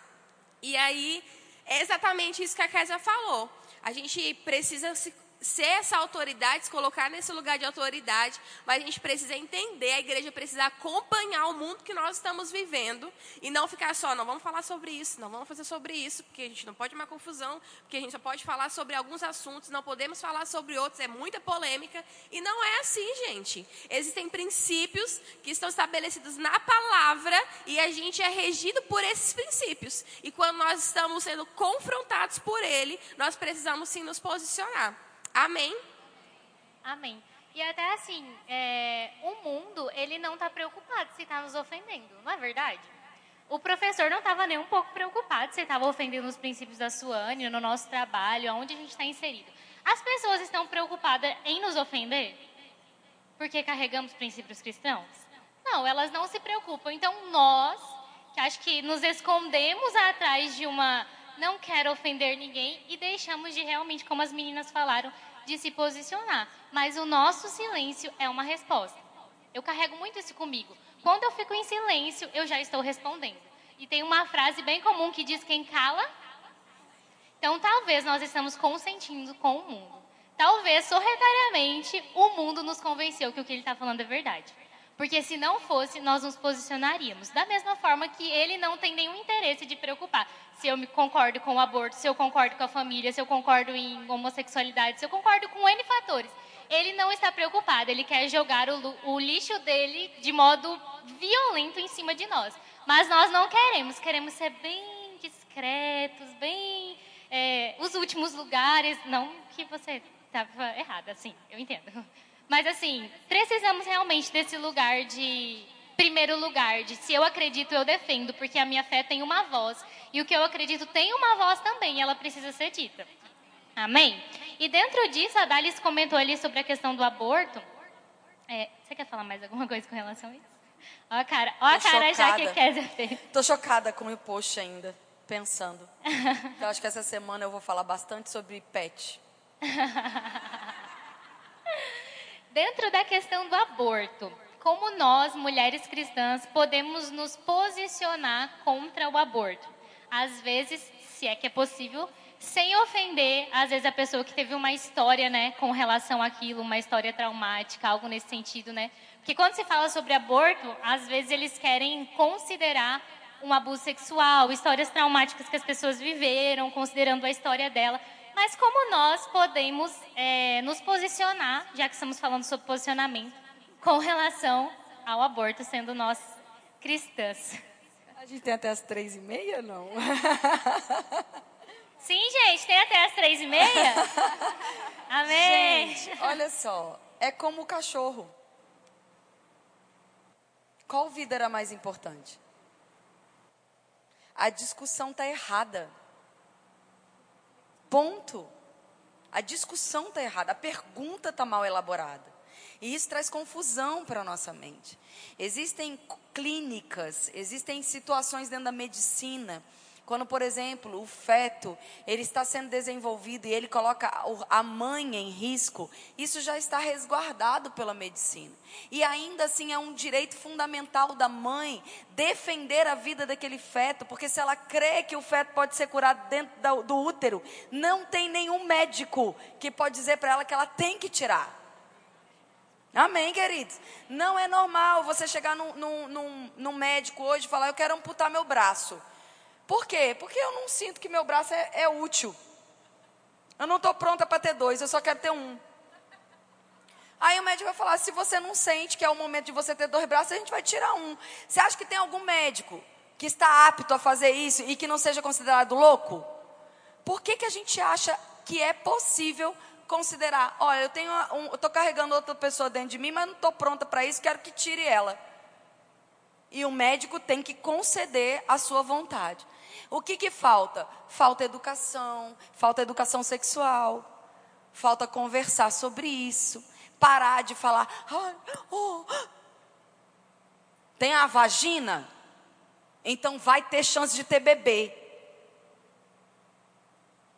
E aí, é exatamente isso que a Késia falou. A gente precisa se ser essa autoridade, se colocar nesse lugar de autoridade, mas a gente precisa entender, a igreja precisa acompanhar o mundo que nós estamos vivendo e não ficar só, não vamos falar sobre isso, não vamos fazer sobre isso, porque a gente não pode uma confusão, porque a gente só pode falar sobre alguns assuntos, não podemos falar sobre outros, é muita polêmica e não é assim, gente. Existem princípios que estão estabelecidos na palavra e a gente é regido por esses princípios. E quando nós estamos sendo confrontados por ele, nós precisamos sim nos posicionar. Amém? Amém. E até assim, é, o mundo, ele não está preocupado se está nos ofendendo, não é verdade? O professor não estava nem um pouco preocupado se estava ofendendo os princípios da Suane, no nosso trabalho, aonde a gente está inserido. As pessoas estão preocupadas em nos ofender? Porque carregamos princípios cristãos? Não, elas não se preocupam. Então, nós, que acho que nos escondemos atrás de uma não quero ofender ninguém e deixamos de realmente, como as meninas falaram, de se posicionar. Mas o nosso silêncio é uma resposta. Eu carrego muito isso comigo. Quando eu fico em silêncio, eu já estou respondendo. E tem uma frase bem comum que diz: quem cala. Então, talvez nós estamos consentindo com o mundo. Talvez, sorretariamente, o mundo nos convenceu que o que ele está falando é verdade. Porque se não fosse, nós nos posicionaríamos. Da mesma forma que ele não tem nenhum interesse de preocupar se eu me concordo com o aborto, se eu concordo com a família, se eu concordo em homossexualidade, se eu concordo com N fatores. Ele não está preocupado, ele quer jogar o, o lixo dele de modo violento em cima de nós. Mas nós não queremos, queremos ser bem discretos, bem é, os últimos lugares. Não que você estava errada, assim, eu entendo. Mas assim, precisamos realmente desse lugar de primeiro lugar, de se eu acredito, eu defendo, porque a minha fé tem uma voz. E o que eu acredito tem uma voz também, ela precisa ser dita. Amém? E dentro disso, a Dalis comentou ali sobre a questão do aborto. É, você quer falar mais alguma coisa com relação a isso? Ó a cara, ó a cara já que quer fez. Tô chocada com o post ainda, pensando. eu acho que essa semana eu vou falar bastante sobre pet. Dentro da questão do aborto, como nós, mulheres cristãs, podemos nos posicionar contra o aborto? Às vezes, se é que é possível, sem ofender, às vezes, a pessoa que teve uma história, né, com relação àquilo, uma história traumática, algo nesse sentido, né? Porque quando se fala sobre aborto, às vezes eles querem considerar um abuso sexual, histórias traumáticas que as pessoas viveram, considerando a história dela. Mas como nós podemos é, nos posicionar, já que estamos falando sobre posicionamento, com relação ao aborto, sendo nós cristãs? A gente tem até as três e meia, não? Sim, gente, tem até as três e meia. Amém. Gente, olha só, é como o cachorro. Qual vida era mais importante? A discussão está errada. Ponto. A discussão está errada, a pergunta está mal elaborada. E isso traz confusão para a nossa mente. Existem clínicas, existem situações dentro da medicina Quando, por exemplo, o feto, ele está sendo desenvolvido e ele coloca a mãe em risco, isso já está resguardado pela medicina. E ainda assim é um direito fundamental da mãe defender a vida daquele feto, porque se ela crê que o feto pode ser curado dentro do útero, não tem nenhum médico que pode dizer para ela que ela tem que tirar. Amém, queridos? Não é normal você chegar num, num, num, num médico hoje e falar: Eu quero amputar meu braço. Por quê? Porque eu não sinto que meu braço é, é útil. Eu não estou pronta para ter dois, eu só quero ter um. Aí o médico vai falar: se você não sente que é o momento de você ter dois braços, a gente vai tirar um. Você acha que tem algum médico que está apto a fazer isso e que não seja considerado louco? Por que, que a gente acha que é possível considerar? Olha, eu tenho um, estou carregando outra pessoa dentro de mim, mas não estou pronta para isso, quero que tire ela. E o médico tem que conceder a sua vontade. O que, que falta? Falta educação, falta educação sexual, falta conversar sobre isso, parar de falar, oh. tem a vagina, então vai ter chance de ter bebê.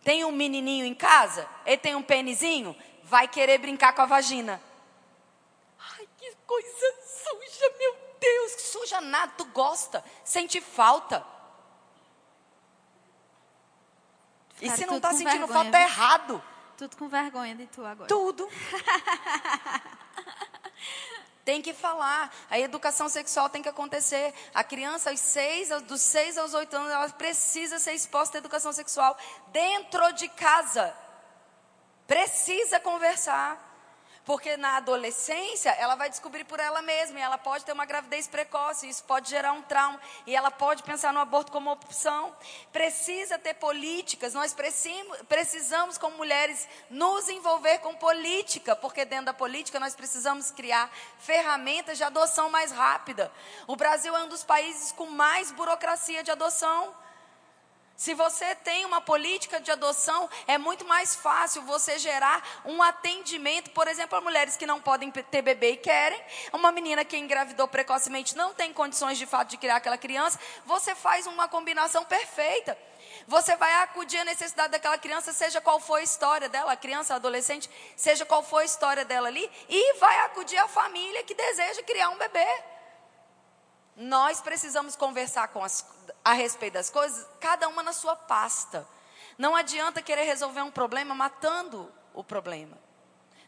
Tem um menininho em casa, ele tem um penizinho, vai querer brincar com a vagina. Ai, que coisa suja, meu Deus, suja nada, tu gosta, sente falta. E se não está sentindo vergonha, falta, é errado. Tudo com vergonha de tu agora. Tudo. tem que falar. A educação sexual tem que acontecer. A criança, aos seis, dos 6 aos 8 anos, ela precisa ser exposta à educação sexual dentro de casa. Precisa conversar. Porque na adolescência ela vai descobrir por ela mesma e ela pode ter uma gravidez precoce, isso pode gerar um trauma e ela pode pensar no aborto como opção. Precisa ter políticas, nós precisamos como mulheres nos envolver com política, porque dentro da política nós precisamos criar ferramentas de adoção mais rápida. O Brasil é um dos países com mais burocracia de adoção. Se você tem uma política de adoção, é muito mais fácil você gerar um atendimento, por exemplo, a mulheres que não podem ter bebê e querem, uma menina que engravidou precocemente não tem condições de fato de criar aquela criança, você faz uma combinação perfeita. Você vai acudir à necessidade daquela criança, seja qual for a história dela, a criança, a adolescente, seja qual for a história dela ali, e vai acudir a família que deseja criar um bebê. Nós precisamos conversar as, a respeito das coisas, cada uma na sua pasta. Não adianta querer resolver um problema matando o problema.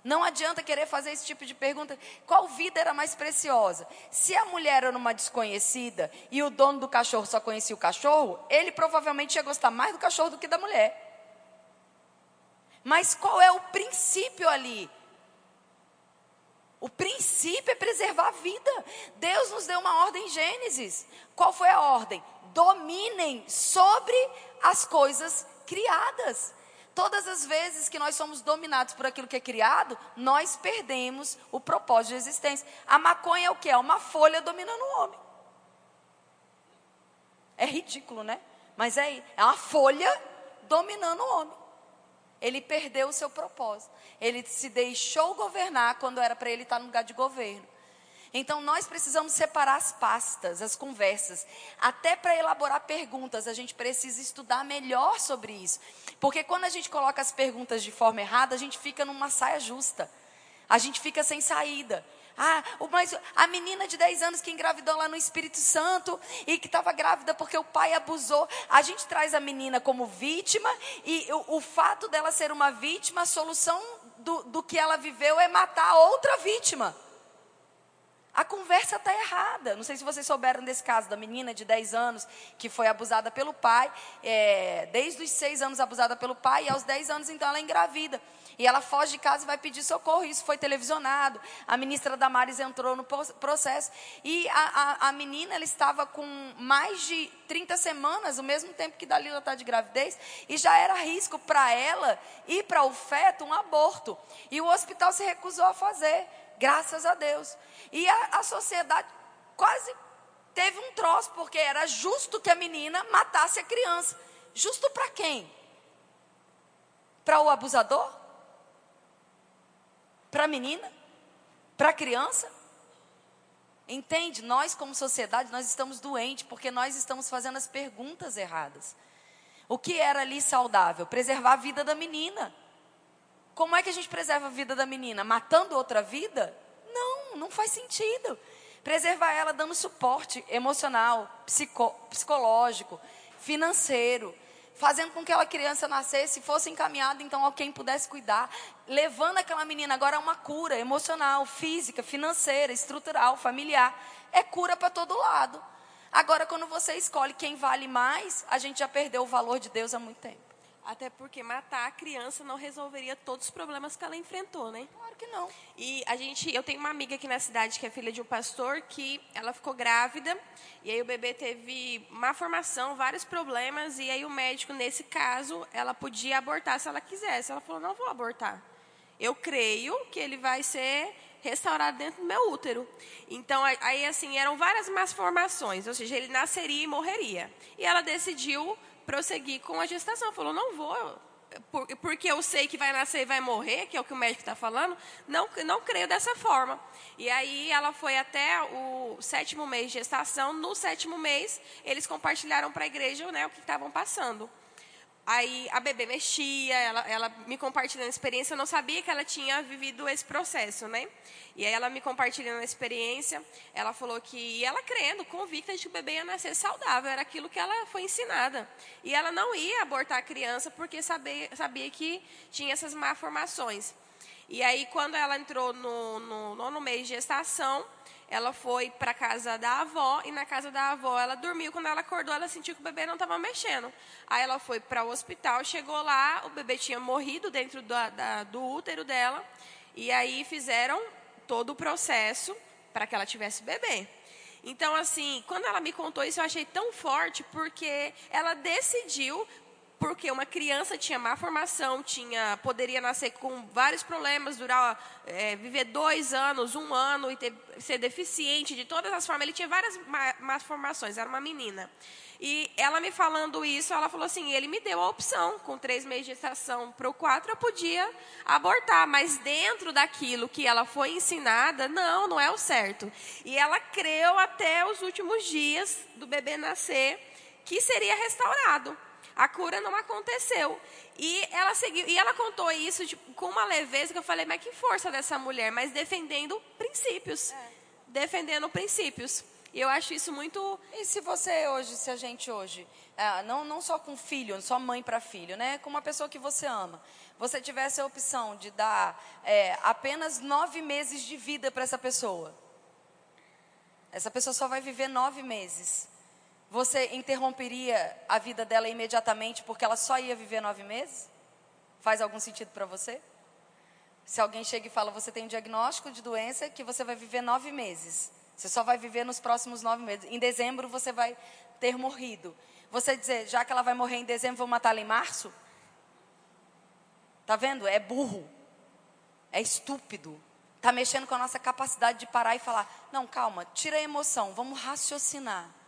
Não adianta querer fazer esse tipo de pergunta. Qual vida era mais preciosa? Se a mulher era uma desconhecida e o dono do cachorro só conhecia o cachorro, ele provavelmente ia gostar mais do cachorro do que da mulher. Mas qual é o princípio ali? O princípio é preservar a vida. Deus nos deu uma ordem em Gênesis. Qual foi a ordem? Dominem sobre as coisas criadas. Todas as vezes que nós somos dominados por aquilo que é criado, nós perdemos o propósito de existência. A maconha é o que? É uma folha dominando o homem. É ridículo, né? Mas é, é uma folha dominando o homem. Ele perdeu o seu propósito. Ele se deixou governar quando era para ele estar no lugar de governo. Então nós precisamos separar as pastas, as conversas. Até para elaborar perguntas, a gente precisa estudar melhor sobre isso. Porque quando a gente coloca as perguntas de forma errada, a gente fica numa saia justa. A gente fica sem saída. Ah, mas a menina de 10 anos que engravidou lá no Espírito Santo e que estava grávida porque o pai abusou. A gente traz a menina como vítima e o, o fato dela ser uma vítima, a solução do, do que ela viveu é matar outra vítima. A conversa está errada. Não sei se vocês souberam desse caso da menina de 10 anos que foi abusada pelo pai, é, desde os 6 anos abusada pelo pai, e aos 10 anos então ela é engravida. E ela foge de casa e vai pedir socorro. Isso foi televisionado. A ministra Damares entrou no processo. E a, a, a menina ela estava com mais de 30 semanas, o mesmo tempo que Dalila está de gravidez, e já era risco para ela e para o feto um aborto. E o hospital se recusou a fazer. Graças a Deus. E a, a sociedade quase teve um troço, porque era justo que a menina matasse a criança. Justo para quem? Para o abusador? Para a menina? Para a criança? Entende? Nós, como sociedade, nós estamos doentes porque nós estamos fazendo as perguntas erradas. O que era ali saudável? Preservar a vida da menina. Como é que a gente preserva a vida da menina? Matando outra vida? Não, não faz sentido. Preservar ela dando suporte emocional, psico, psicológico, financeiro, fazendo com que aquela criança nascesse, fosse encaminhada então a quem pudesse cuidar, levando aquela menina agora a uma cura emocional, física, financeira, estrutural, familiar. É cura para todo lado. Agora, quando você escolhe quem vale mais, a gente já perdeu o valor de Deus há muito tempo. Até porque matar a criança não resolveria todos os problemas que ela enfrentou, né? Claro que não. E a gente, eu tenho uma amiga aqui na cidade que é filha de um pastor que ela ficou grávida e aí o bebê teve má formação, vários problemas e aí o médico nesse caso, ela podia abortar se ela quisesse. Ela falou: "Não vou abortar. Eu creio que ele vai ser restaurado dentro do meu útero. Então, aí assim, eram várias más formações, ou seja, ele nasceria e morreria. E ela decidiu prosseguir com a gestação. Falou, não vou, porque eu sei que vai nascer e vai morrer, que é o que o médico está falando, não, não creio dessa forma. E aí ela foi até o sétimo mês de gestação. No sétimo mês, eles compartilharam para a igreja né, o que estavam passando. Aí a bebê mexia, ela, ela me compartilhando a experiência, eu não sabia que ela tinha vivido esse processo, né? E aí ela me compartilhando a experiência, ela falou que ela crendo, convicta de que o bebê ia nascer saudável, era aquilo que ela foi ensinada. E ela não ia abortar a criança porque sabia, sabia que tinha essas malformações. E aí quando ela entrou no, no nono mês de gestação, ela foi para casa da avó e na casa da avó ela dormiu. Quando ela acordou, ela sentiu que o bebê não estava mexendo. Aí ela foi para o hospital, chegou lá, o bebê tinha morrido dentro da, da, do útero dela. E aí fizeram todo o processo para que ela tivesse bebê. Então, assim, quando ela me contou isso, eu achei tão forte, porque ela decidiu porque uma criança tinha má formação, tinha, poderia nascer com vários problemas, durar, é, viver dois anos, um ano e ter, ser deficiente de todas as formas. Ele tinha várias má, más formações, era uma menina. E ela me falando isso, ela falou assim: ele me deu a opção, com três meses de gestação para o quatro, eu podia abortar, mas dentro daquilo que ela foi ensinada, não, não é o certo. E ela creu até os últimos dias do bebê nascer que seria restaurado a cura não aconteceu. E ela seguiu, e ela contou isso tipo, com uma leveza que eu falei, mas que força dessa mulher, mas defendendo princípios. É. Defendendo princípios. E eu acho isso muito. E se você hoje, se a gente hoje, é, não, não só com filho, só mãe para filho, né? Com uma pessoa que você ama, você tivesse a opção de dar é, apenas nove meses de vida para essa pessoa. Essa pessoa só vai viver nove meses você interromperia a vida dela imediatamente porque ela só ia viver nove meses? Faz algum sentido para você? Se alguém chega e fala, você tem um diagnóstico de doença que você vai viver nove meses. Você só vai viver nos próximos nove meses. Em dezembro você vai ter morrido. Você dizer, já que ela vai morrer em dezembro, vou matá-la em março? Tá vendo? É burro. É estúpido. Tá mexendo com a nossa capacidade de parar e falar: não, calma, tira a emoção, vamos raciocinar.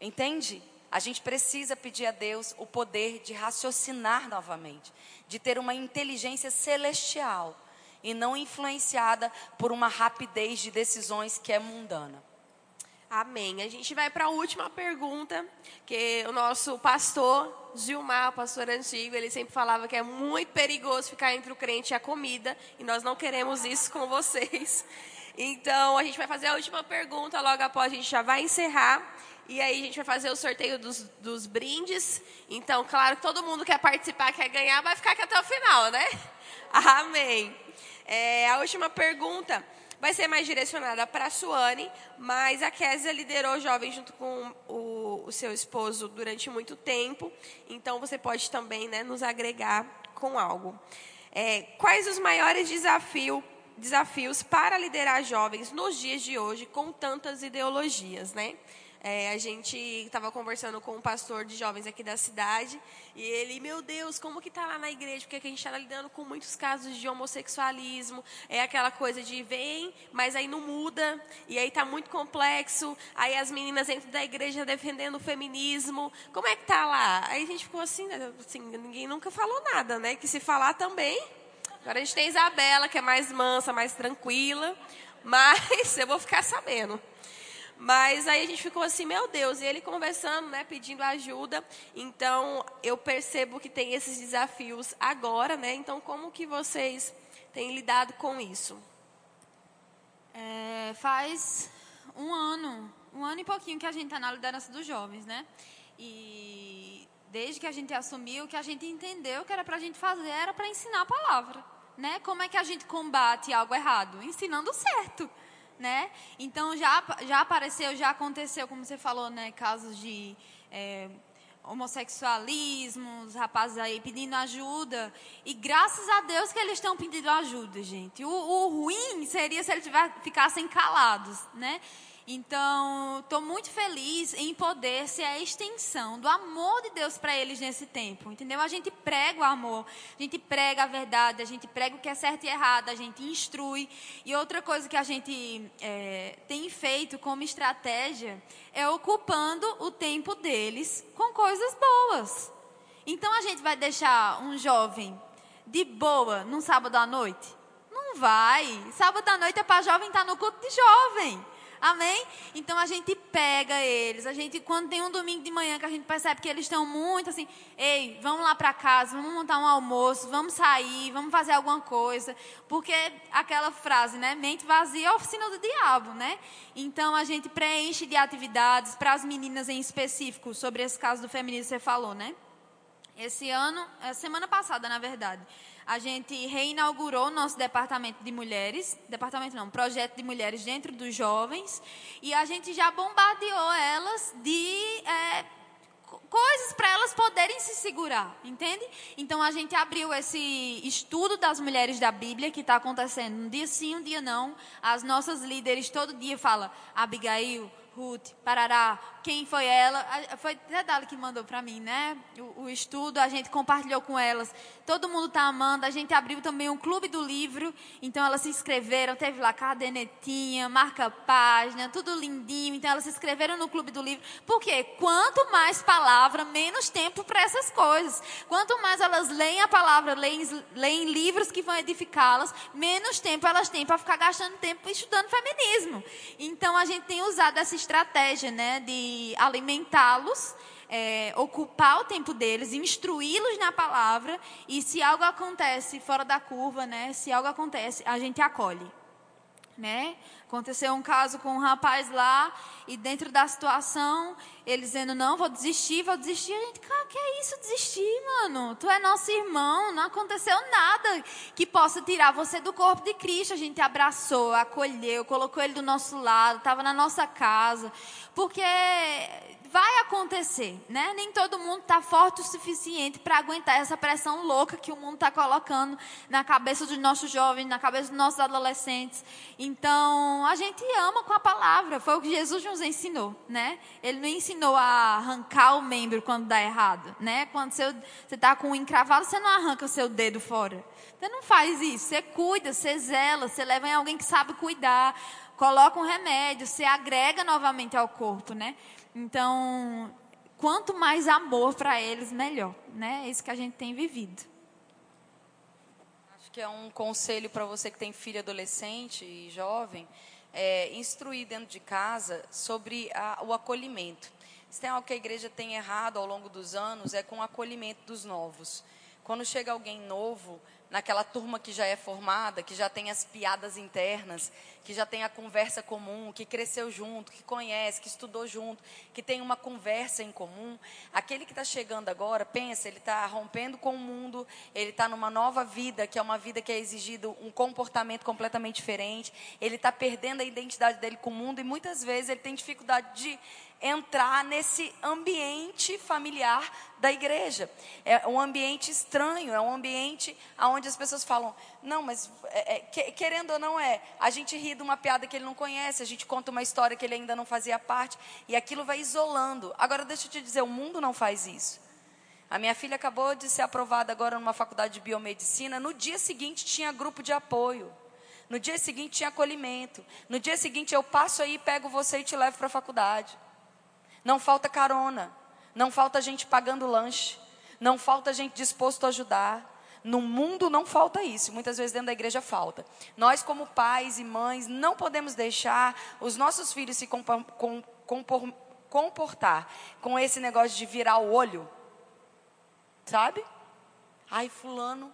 Entende? A gente precisa pedir a Deus o poder de raciocinar novamente, de ter uma inteligência celestial e não influenciada por uma rapidez de decisões que é mundana. Amém. A gente vai para a última pergunta, que o nosso pastor Gilmar, pastor antigo, ele sempre falava que é muito perigoso ficar entre o crente e a comida, e nós não queremos isso com vocês. Então, a gente vai fazer a última pergunta, logo após a gente já vai encerrar. E aí a gente vai fazer o sorteio dos, dos brindes. Então, claro, todo mundo quer participar, quer ganhar, vai ficar aqui até o final, né? Amém. É, a última pergunta vai ser mais direcionada para a Suane, mas a Késia liderou o jovem junto com o, o, seu esposo durante muito tempo, então você pode também né, nos agregar com algo. É, quais os maiores desafio, desafios para liderar jovens nos dias de hoje com tantas ideologias, né? É, a gente estava conversando com um pastor de jovens aqui da cidade e ele, meu Deus, como que está lá na igreja? Porque a gente está lidando com muitos casos de homossexualismo, é aquela coisa de vem, mas aí não muda, e aí está muito complexo, aí as meninas dentro da igreja defendendo o feminismo, como é que tá lá? Aí a gente ficou assim, né, assim ninguém nunca falou nada, né? Que se falar também. Agora a gente tem Isabela, que é mais mansa, mais tranquila, mas eu vou ficar sabendo. Mas aí a gente ficou assim, meu Deus, e ele conversando, né, pedindo ajuda. Então, eu percebo que tem esses desafios agora, né? Então, como que vocês têm lidado com isso? É, faz um ano, um ano e pouquinho que a gente está na liderança dos jovens, né? E desde que a gente assumiu, que a gente entendeu que era para a gente fazer era para ensinar a palavra, né? Como é que a gente combate algo errado? Ensinando certo, né? Então já já apareceu, já aconteceu, como você falou, né? Casos de é, homossexualismo, os rapazes aí pedindo ajuda. E graças a Deus que eles estão pedindo ajuda, gente. O, o ruim seria se eles ficassem calados, né? Então, estou muito feliz em poder ser a extensão do amor de Deus para eles nesse tempo, entendeu? A gente prega o amor, a gente prega a verdade, a gente prega o que é certo e errado, a gente instrui. E outra coisa que a gente é, tem feito como estratégia é ocupando o tempo deles com coisas boas. Então, a gente vai deixar um jovem de boa num sábado à noite? Não vai. Sábado à noite é para jovem estar tá no culto de jovem. Amém? Então a gente pega eles. A gente, quando tem um domingo de manhã que a gente percebe que eles estão muito assim, ei, vamos lá para casa, vamos montar um almoço, vamos sair, vamos fazer alguma coisa. Porque aquela frase, né? Mente vazia é oficina do diabo, né? Então a gente preenche de atividades para as meninas em específico, sobre esse caso do feminismo que você falou, né? Esse ano, é, semana passada, na verdade a gente reinaugurou nosso departamento de mulheres, departamento não, projeto de mulheres dentro dos jovens, e a gente já bombardeou elas de é, coisas para elas poderem se segurar, entende? Então a gente abriu esse estudo das mulheres da Bíblia que está acontecendo um dia sim, um dia não. As nossas líderes todo dia falam, Abigail, Ruth, Parará, quem foi ela? Foi até Dali que mandou para mim, né? O, o, estudo, a gente compartilhou com elas. Todo mundo está amando. A gente abriu também um clube do livro. Então elas se inscreveram, teve lá cadernetinha, marca página, tudo lindinho. Então elas se inscreveram no clube do livro. Porque quanto mais palavra, menos tempo para essas coisas. Quanto mais elas leem a palavra, leem, leem livros que vão edificá-las, menos tempo elas têm para ficar gastando tempo estudando feminismo. Então a gente tem usado essa estratégia, né, de alimentá-los, é, ocupar o tempo deles, instruí-los na palavra e se algo acontece fora da curva, né, se algo acontece, a gente acolhe, né? Aconteceu um caso com um rapaz lá e dentro da situação ele dizendo não vou desistir, vou desistir. A gente, cara, que é isso desistir, mano? Tu é nosso irmão, não aconteceu nada que possa tirar você do corpo de Cristo. A gente abraçou, acolheu, colocou ele do nosso lado, estava na nossa casa, porque vai acontecer, né? Nem todo mundo está forte o suficiente para aguentar essa pressão louca que o mundo está colocando na cabeça dos nossos jovens, na cabeça dos nossos adolescentes. Então, a gente ama com a palavra. Foi o que Jesus nos ensinou, né? Ele não ensinou a arrancar o membro quando dá errado, né? Quando você está com um encravado, você não arranca o seu dedo fora. Você não faz isso. Você cuida, você zela, você leva em alguém que sabe cuidar coloca um remédio, você agrega novamente ao corpo, né? Então, quanto mais amor para eles, melhor, né? É isso que a gente tem vivido. Acho que é um conselho para você que tem filho adolescente e jovem, é, instruir dentro de casa sobre a, o acolhimento. Se tem algo que a igreja tem errado ao longo dos anos, é com o acolhimento dos novos. Quando chega alguém novo, naquela turma que já é formada, que já tem as piadas internas, que já tem a conversa comum, que cresceu junto, que conhece, que estudou junto, que tem uma conversa em comum. Aquele que está chegando agora, pensa, ele está rompendo com o mundo, ele está numa nova vida, que é uma vida que é exigido um comportamento completamente diferente, ele está perdendo a identidade dele com o mundo e muitas vezes ele tem dificuldade de entrar nesse ambiente familiar da igreja. É um ambiente estranho, é um ambiente onde as pessoas falam, não, mas é, é, querendo ou não é, a gente ri de uma piada que ele não conhece, a gente conta uma história que ele ainda não fazia parte, e aquilo vai isolando. Agora, deixa eu te dizer, o mundo não faz isso. A minha filha acabou de ser aprovada agora numa faculdade de biomedicina, no dia seguinte tinha grupo de apoio. No dia seguinte tinha acolhimento. No dia seguinte eu passo aí, pego você e te levo para a faculdade. Não falta carona, não falta gente pagando lanche, não falta gente disposto a ajudar, No mundo não falta isso, muitas vezes dentro da igreja falta. Nós, como pais e mães, não podemos deixar os nossos filhos se compor, compor, comportar com esse negócio de virar o olho, sabe? Ai, Fulano.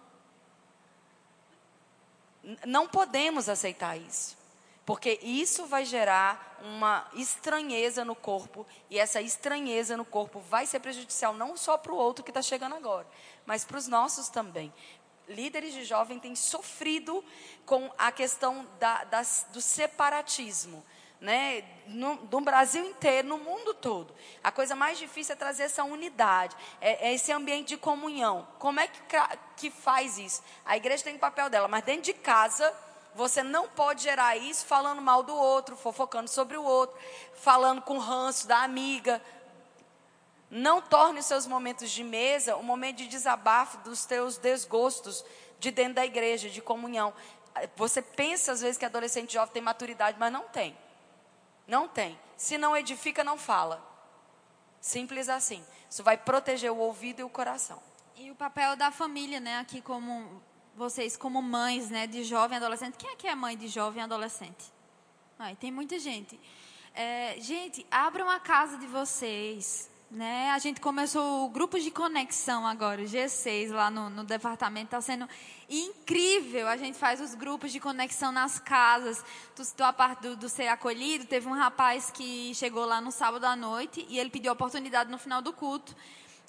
Não podemos aceitar isso. Porque isso vai gerar uma estranheza no corpo, e essa estranheza no corpo vai ser prejudicial não só para o outro que está chegando agora, mas para os nossos também. Líderes de jovem têm sofrido com a questão da, das, do separatismo. Né, no, no, Brasil inteiro, no mundo todo. A coisa mais difícil é trazer essa unidade, é, é esse ambiente de comunhão. Como é que, que faz isso? A igreja tem o papel dela, mas dentro de casa você não pode gerar isso falando mal do outro, fofocando sobre o outro, falando com ranço da amiga. Não torne os seus momentos de mesa um momento de desabafo dos teus desgostos de dentro da igreja, de comunhão. Você pensa às vezes que adolescente jovem tem maturidade, mas não tem. Não tem. Se não edifica, não fala. Simples assim. Isso vai proteger o ouvido e o coração. E o papel da família, né, aqui como vocês como mães, né, de jovem adolescente. Quem é que é mãe de jovem adolescente? Ai, tem muita gente. É, gente, abram a casa de vocês. Né? A gente começou o grupo de conexão agora, o G6, lá no, no departamento. Está sendo incrível. A gente faz os grupos de conexão nas casas. Tu citou a parte do, do ser acolhido. Teve um rapaz que chegou lá no sábado à noite e ele pediu oportunidade no final do culto.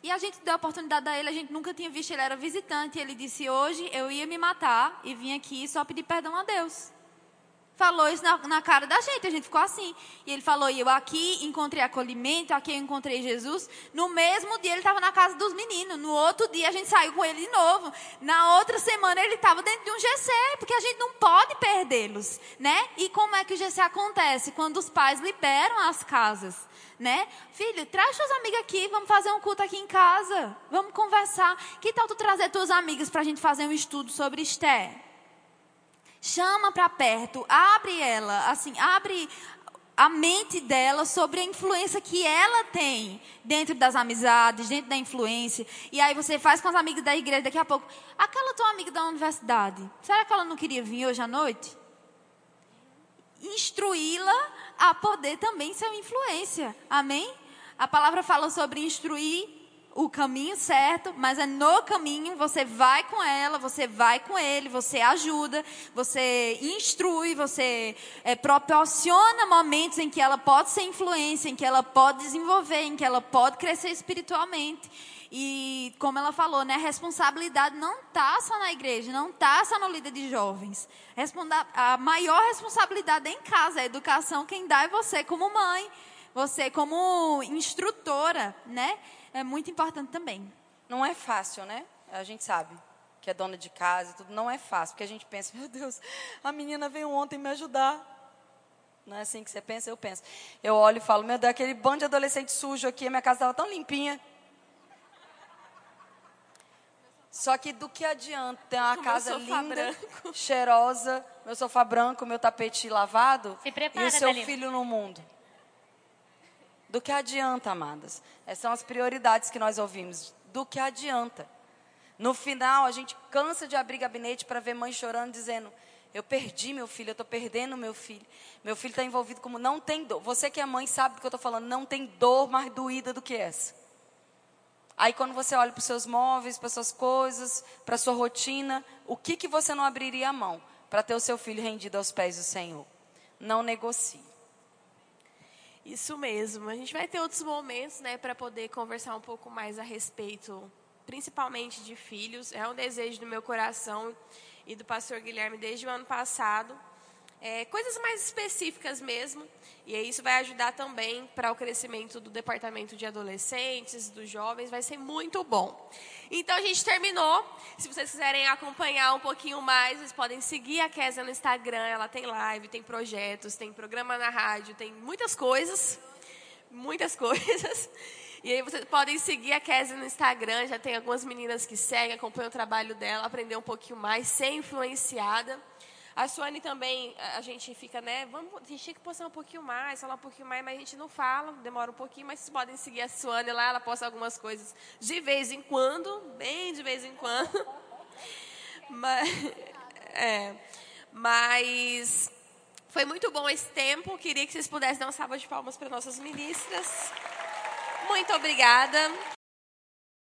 E a gente deu a oportunidade a ele, a gente nunca tinha visto, ele era visitante. E ele disse: Hoje eu ia me matar e vim aqui só pedir perdão a Deus. Falou isso na, na cara da gente, a gente ficou assim. E ele falou: Eu aqui encontrei acolhimento, aqui eu encontrei Jesus. No mesmo dia ele estava na casa dos meninos. No outro dia a gente saiu com ele de novo. Na outra semana ele estava dentro de um GC, porque a gente não pode perdê-los. né? E como é que o GC acontece? Quando os pais liberam as casas né? Filho, traz suas amigas aqui, vamos fazer um culto aqui em casa. Vamos conversar. Que tal tu trazer tuas amigas para a gente fazer um estudo sobre Esther? Chama para perto, abre ela, assim, abre a mente dela sobre a influência que ela tem dentro das amizades, dentro da influência. E aí você faz com as amigas da igreja, daqui a pouco, aquela tua amiga da universidade, será que ela não queria vir hoje à noite? Instruí-la a poder também ser uma influência. Amém? A palavra fala sobre instruir o caminho certo, mas é no caminho, você vai com ela, você vai com ele, você ajuda, você instrui, você é, proporciona momentos em que ela pode ser influência, em que ela pode desenvolver, em que ela pode crescer espiritualmente. E como ela falou, né, a responsabilidade não está só na igreja, não está só no líder de jovens. A maior responsabilidade é em casa, a educação quem dá é você como mãe, você como instrutora, né? É muito importante também. Não é fácil, né? A gente sabe que é dona de casa e tudo, não é fácil, porque a gente pensa, meu Deus, a menina veio ontem me ajudar. Não é assim que você pensa? Eu penso. Eu olho e falo, meu Deus, aquele bando de adolescente sujo aqui, a minha casa estava tão limpinha. Só que do que adianta ter uma casa linda, branco. cheirosa, meu sofá branco, meu tapete lavado prepara, e o seu filho no mundo? Do que adianta, amadas? Essas são as prioridades que nós ouvimos. Do que adianta? No final, a gente cansa de abrir gabinete para ver mãe chorando, dizendo: Eu perdi meu filho, eu estou perdendo meu filho. Meu filho está envolvido como. Não tem dor. Você que é mãe sabe do que eu estou falando. Não tem dor mais doída do que essa. Aí quando você olha para os seus móveis, para suas coisas, para sua rotina, o que, que você não abriria a mão para ter o seu filho rendido aos pés do Senhor? Não negocie. Isso mesmo. A gente vai ter outros momentos, né, para poder conversar um pouco mais a respeito, principalmente de filhos. É um desejo do meu coração e do pastor Guilherme desde o ano passado é, coisas mais específicas mesmo. E isso vai ajudar também para o crescimento do departamento de adolescentes, dos jovens, vai ser muito bom. Então a gente terminou. Se vocês quiserem acompanhar um pouquinho mais, vocês podem seguir a Késia no Instagram. Ela tem live, tem projetos, tem programa na rádio, tem muitas coisas. Muitas coisas. E aí vocês podem seguir a Késia no Instagram. Já tem algumas meninas que seguem, acompanham o trabalho dela, aprender um pouquinho mais, ser influenciada. A Suane também, a gente fica, né? Vamos, a gente tinha que postar um pouquinho mais, falar um pouquinho mais, mas a gente não fala, demora um pouquinho, mas vocês podem seguir a Suane lá, ela posta algumas coisas de vez em quando, bem de vez em quando. Mas, é, mas foi muito bom esse tempo. Queria que vocês pudessem dar uma salva de palmas para nossas ministras. Muito obrigada.